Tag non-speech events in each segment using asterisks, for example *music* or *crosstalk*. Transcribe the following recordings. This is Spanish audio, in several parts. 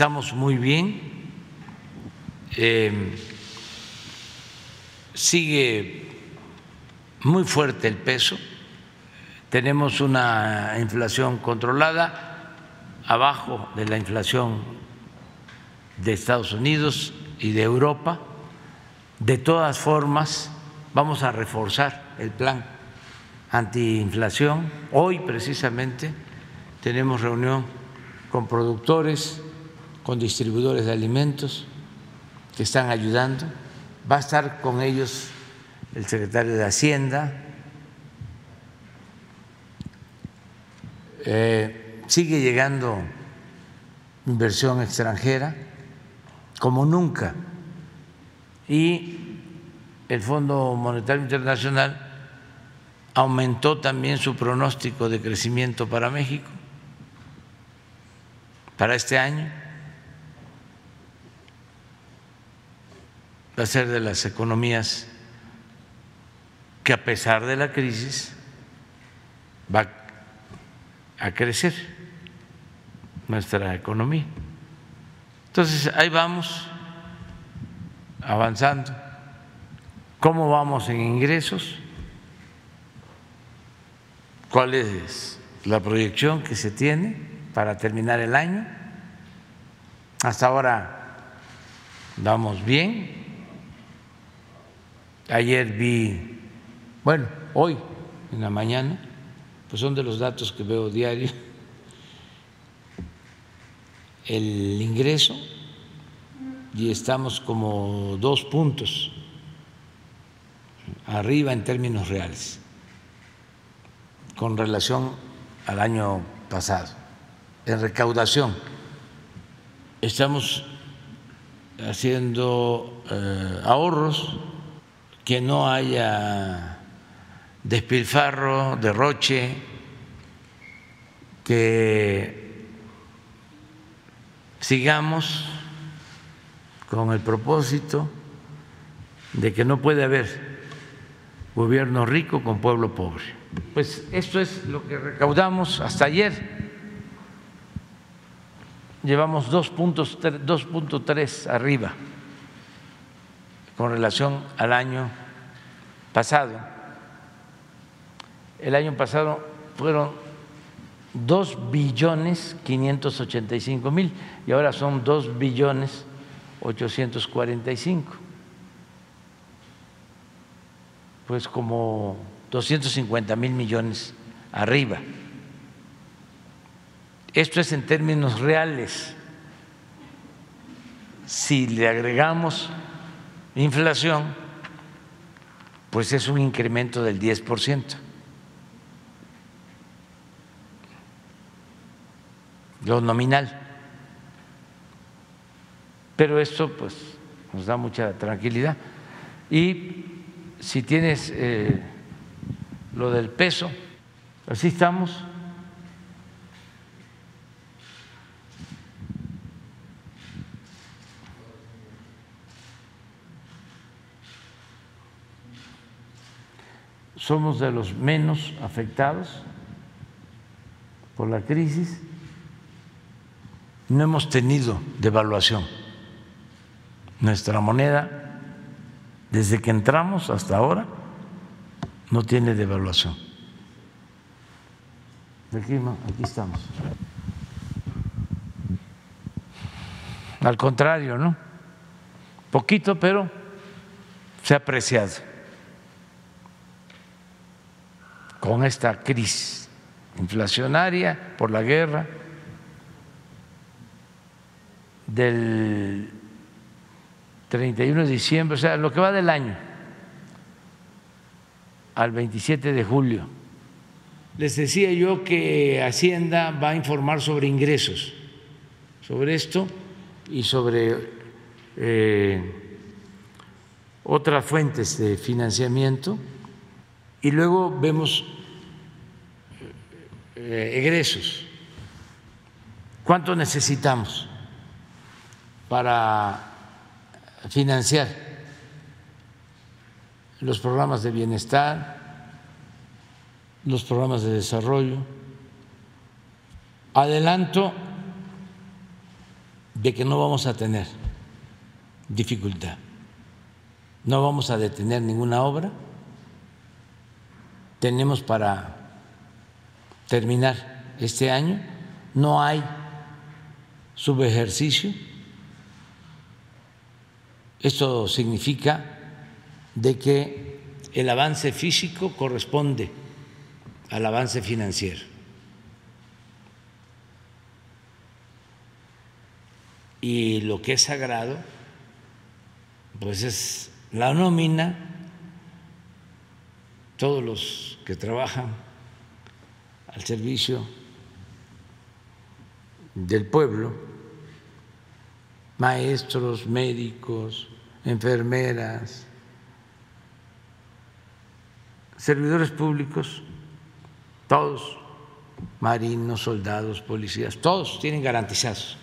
estamos muy bien, eh, sigue muy fuerte el peso, tenemos una inflación controlada, abajo de la inflación de Estados Unidos y de Europa. De todas formas, vamos a reforzar el plan antiinflación. Hoy precisamente tenemos reunión con productores, con distribuidores de alimentos que están ayudando. Va a estar con ellos el secretario de Hacienda. Eh, sigue llegando inversión extranjera como nunca y el Fondo Monetario Internacional aumentó también su pronóstico de crecimiento para México para este año. Va a ser de las economías que a pesar de la crisis va a crecer nuestra economía. Entonces, ahí vamos avanzando. ¿Cómo vamos en ingresos? ¿Cuál es la proyección que se tiene para terminar el año? Hasta ahora vamos bien. Ayer vi bueno, hoy en la mañana, pues son de los datos que veo diario, *laughs* el ingreso y estamos como dos puntos arriba en términos reales con relación al año pasado. En recaudación estamos haciendo eh, ahorros, que no haya despilfarro, derroche, que sigamos con el propósito de que no puede haber gobierno rico con pueblo pobre. Pues esto es lo que recaudamos hasta ayer. Llevamos 2.3 arriba con relación al año pasado el año pasado fueron 2 billones 585 mil y ahora son 2 billones 845. Pues como 250 mil millones arriba. Esto es en términos reales. Si le agregamos inflación, pues es un incremento del 10 por ciento. lo nominal. Pero esto pues nos da mucha tranquilidad. Y si tienes eh, lo del peso, así estamos. Somos de los menos afectados por la crisis no hemos tenido devaluación. Nuestra moneda, desde que entramos hasta ahora, no tiene devaluación. Aquí, aquí estamos. Al contrario, ¿no? Poquito, pero se ha apreciado con esta crisis inflacionaria por la guerra del 31 de diciembre, o sea, lo que va del año, al 27 de julio. Les decía yo que Hacienda va a informar sobre ingresos, sobre esto y sobre eh, otras fuentes de financiamiento, y luego vemos eh, egresos. ¿Cuánto necesitamos? para financiar los programas de bienestar, los programas de desarrollo. Adelanto de que no vamos a tener dificultad. No vamos a detener ninguna obra. Tenemos para terminar este año. No hay subejercicio. Esto significa de que el avance físico corresponde al avance financiero. Y lo que es sagrado, pues es la nómina, todos los que trabajan al servicio del pueblo, maestros, médicos, enfermeras, servidores públicos, todos, marinos, soldados, policías, todos tienen garantizados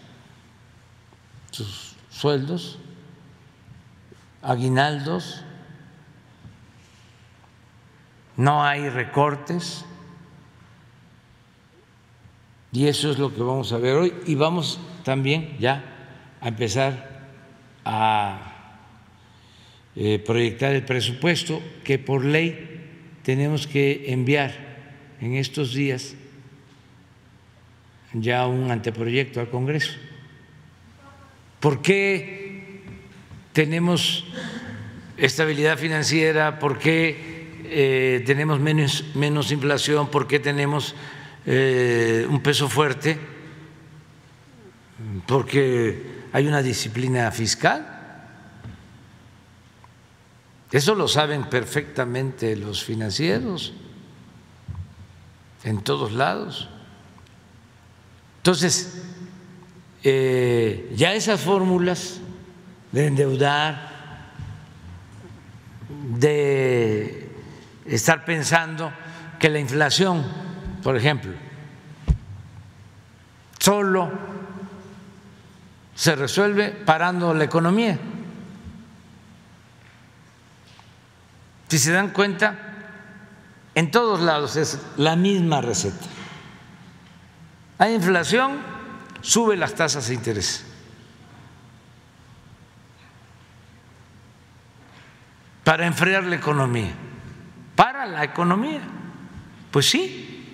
sus sueldos, aguinaldos, no hay recortes y eso es lo que vamos a ver hoy y vamos también ya a empezar a eh, proyectar el presupuesto que por ley tenemos que enviar en estos días ya un anteproyecto al Congreso. ¿Por qué tenemos estabilidad financiera? ¿Por qué eh, tenemos menos, menos, inflación? ¿Por qué tenemos eh, un peso fuerte? Porque hay una disciplina fiscal eso lo saben perfectamente los financieros en todos lados. Entonces, eh, ya esas fórmulas de endeudar, de estar pensando que la inflación, por ejemplo, solo se resuelve parando la economía. Si se dan cuenta, en todos lados es la misma receta. Hay inflación, sube las tasas de interés. Para enfriar la economía. La economía. Pues sí,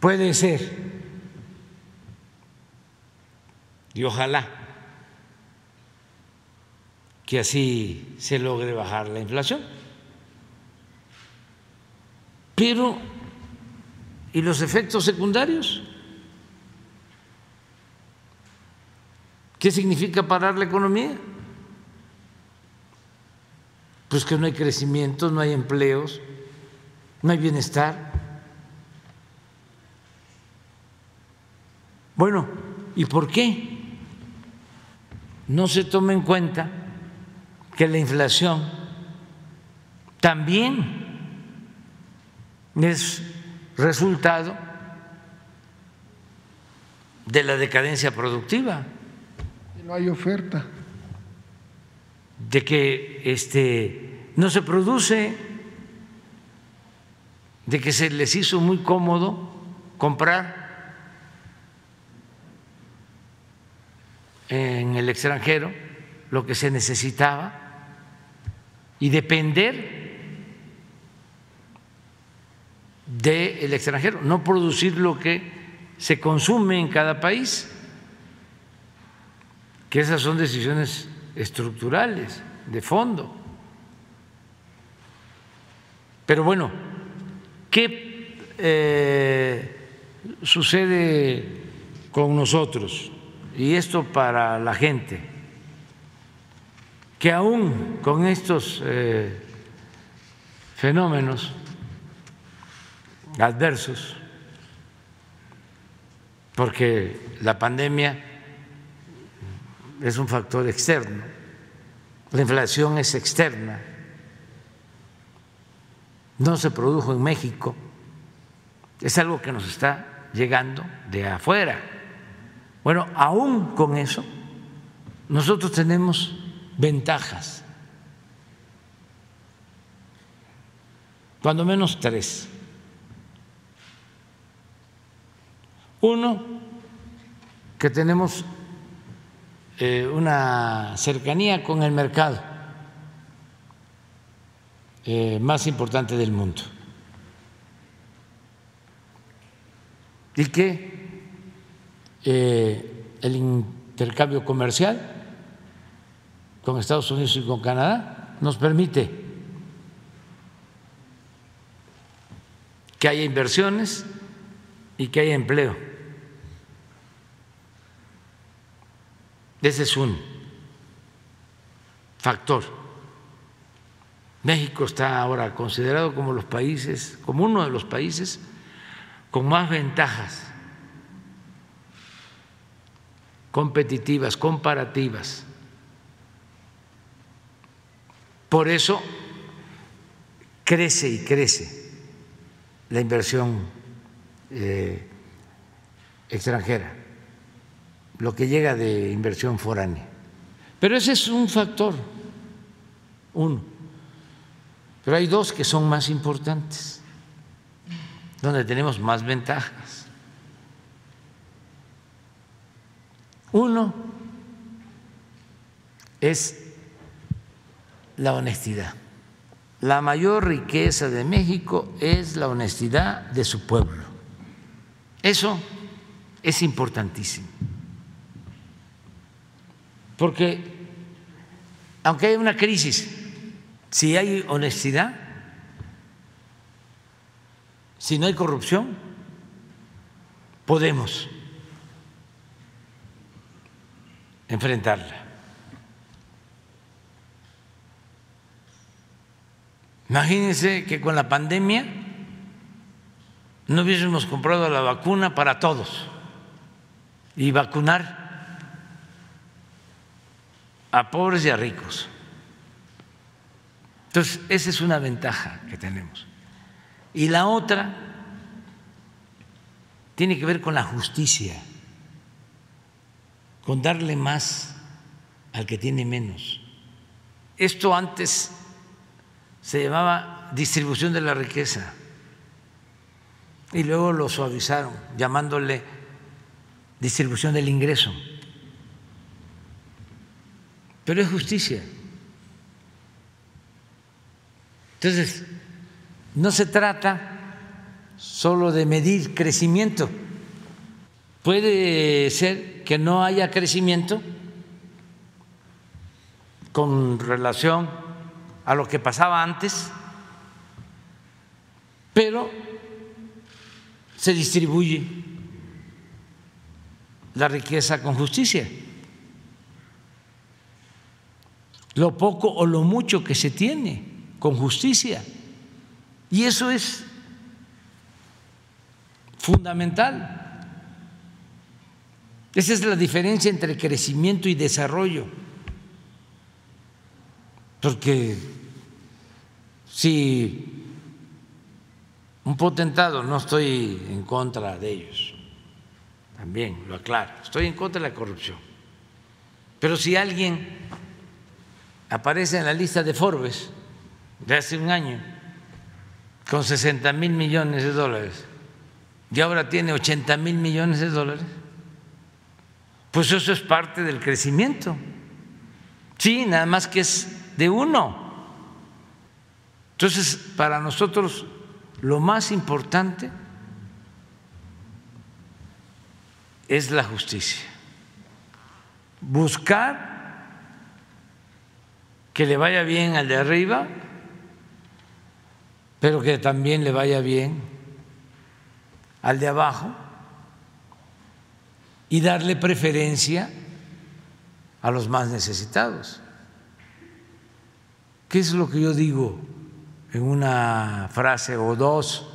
puede ser. Y ojalá que así se logre bajar la inflación. Pero, ¿y los efectos secundarios? ¿Qué significa parar la economía? Pues que no hay crecimiento, no hay empleos, no hay bienestar. Bueno, ¿y por qué no se toma en cuenta que la inflación también es resultado de la decadencia productiva. No hay oferta. De que este, no se produce, de que se les hizo muy cómodo comprar en el extranjero lo que se necesitaba y depender del extranjero, no producir lo que se consume en cada país, que esas son decisiones estructurales, de fondo. Pero bueno, ¿qué eh, sucede con nosotros? Y esto para la gente, que aún con estos eh, fenómenos, adversos, porque la pandemia es un factor externo, la inflación es externa, no se produjo en México, es algo que nos está llegando de afuera. Bueno, aún con eso, nosotros tenemos ventajas, cuando menos tres. Uno, que tenemos eh, una cercanía con el mercado eh, más importante del mundo. Y que eh, el intercambio comercial con Estados Unidos y con Canadá nos permite que haya inversiones y que haya empleo. Ese es un factor. México está ahora considerado como los países, como uno de los países con más ventajas competitivas, comparativas. Por eso crece y crece la inversión eh, extranjera, lo que llega de inversión foránea. Pero ese es un factor, uno. Pero hay dos que son más importantes, donde tenemos más ventajas. Uno es la honestidad. La mayor riqueza de México es la honestidad de su pueblo. Eso es importantísimo. Porque aunque hay una crisis, si hay honestidad, si no hay corrupción, podemos enfrentarla. Imagínense que con la pandemia no hubiésemos comprado la vacuna para todos y vacunar a pobres y a ricos. Entonces, esa es una ventaja que tenemos. Y la otra tiene que ver con la justicia con darle más al que tiene menos. Esto antes se llamaba distribución de la riqueza y luego lo suavizaron llamándole distribución del ingreso. Pero es justicia. Entonces, no se trata solo de medir crecimiento. Puede ser que no haya crecimiento con relación a lo que pasaba antes, pero se distribuye la riqueza con justicia. Lo poco o lo mucho que se tiene con justicia. Y eso es fundamental. Esa es la diferencia entre crecimiento y desarrollo. Porque si un potentado, no estoy en contra de ellos, también lo aclaro, estoy en contra de la corrupción. Pero si alguien aparece en la lista de Forbes de hace un año con 60 mil millones de dólares y ahora tiene 80 mil millones de dólares, pues eso es parte del crecimiento. Sí, nada más que es de uno. Entonces, para nosotros lo más importante es la justicia. Buscar que le vaya bien al de arriba, pero que también le vaya bien al de abajo y darle preferencia a los más necesitados. ¿Qué es lo que yo digo en una frase o dos?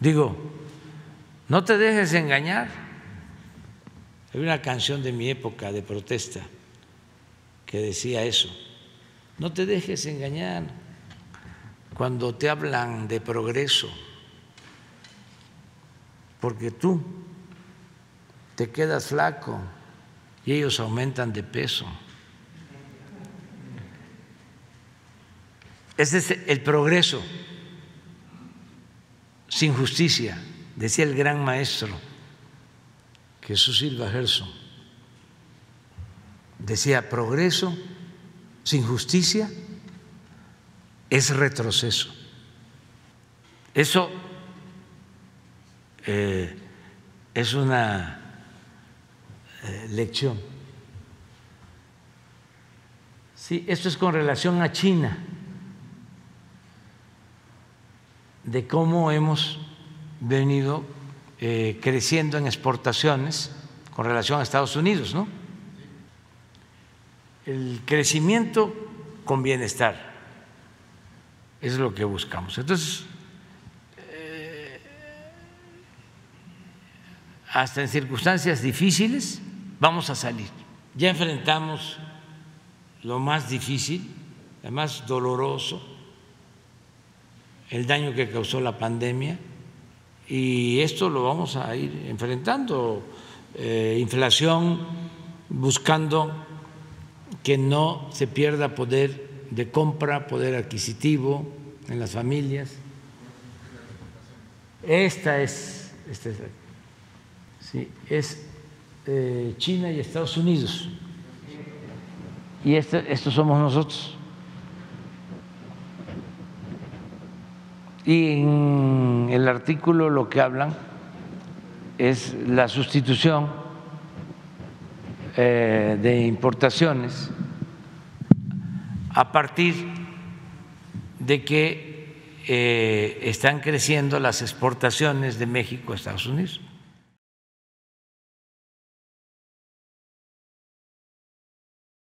Digo, no te dejes engañar. Hay una canción de mi época de protesta que decía eso. No te dejes engañar cuando te hablan de progreso, porque tú te quedas flaco y ellos aumentan de peso. Ese es el progreso sin justicia, decía el gran maestro Jesús Silva Gerson. Decía, progreso sin justicia es retroceso. Eso eh, es una eh, lección. Sí, esto es con relación a China, de cómo hemos venido eh, creciendo en exportaciones con relación a Estados Unidos, ¿no? El crecimiento con bienestar es lo que buscamos. Entonces, eh, hasta en circunstancias difíciles vamos a salir. Ya enfrentamos lo más difícil, lo más doloroso, el daño que causó la pandemia, y esto lo vamos a ir enfrentando. Eh, inflación, buscando que no se pierda poder de compra, poder adquisitivo en las familias. Esta es, esta es, sí, es eh, China y Estados Unidos. Y este, estos somos nosotros. Y en el artículo lo que hablan es la sustitución eh, de importaciones a partir de que eh, están creciendo las exportaciones de México a Estados Unidos.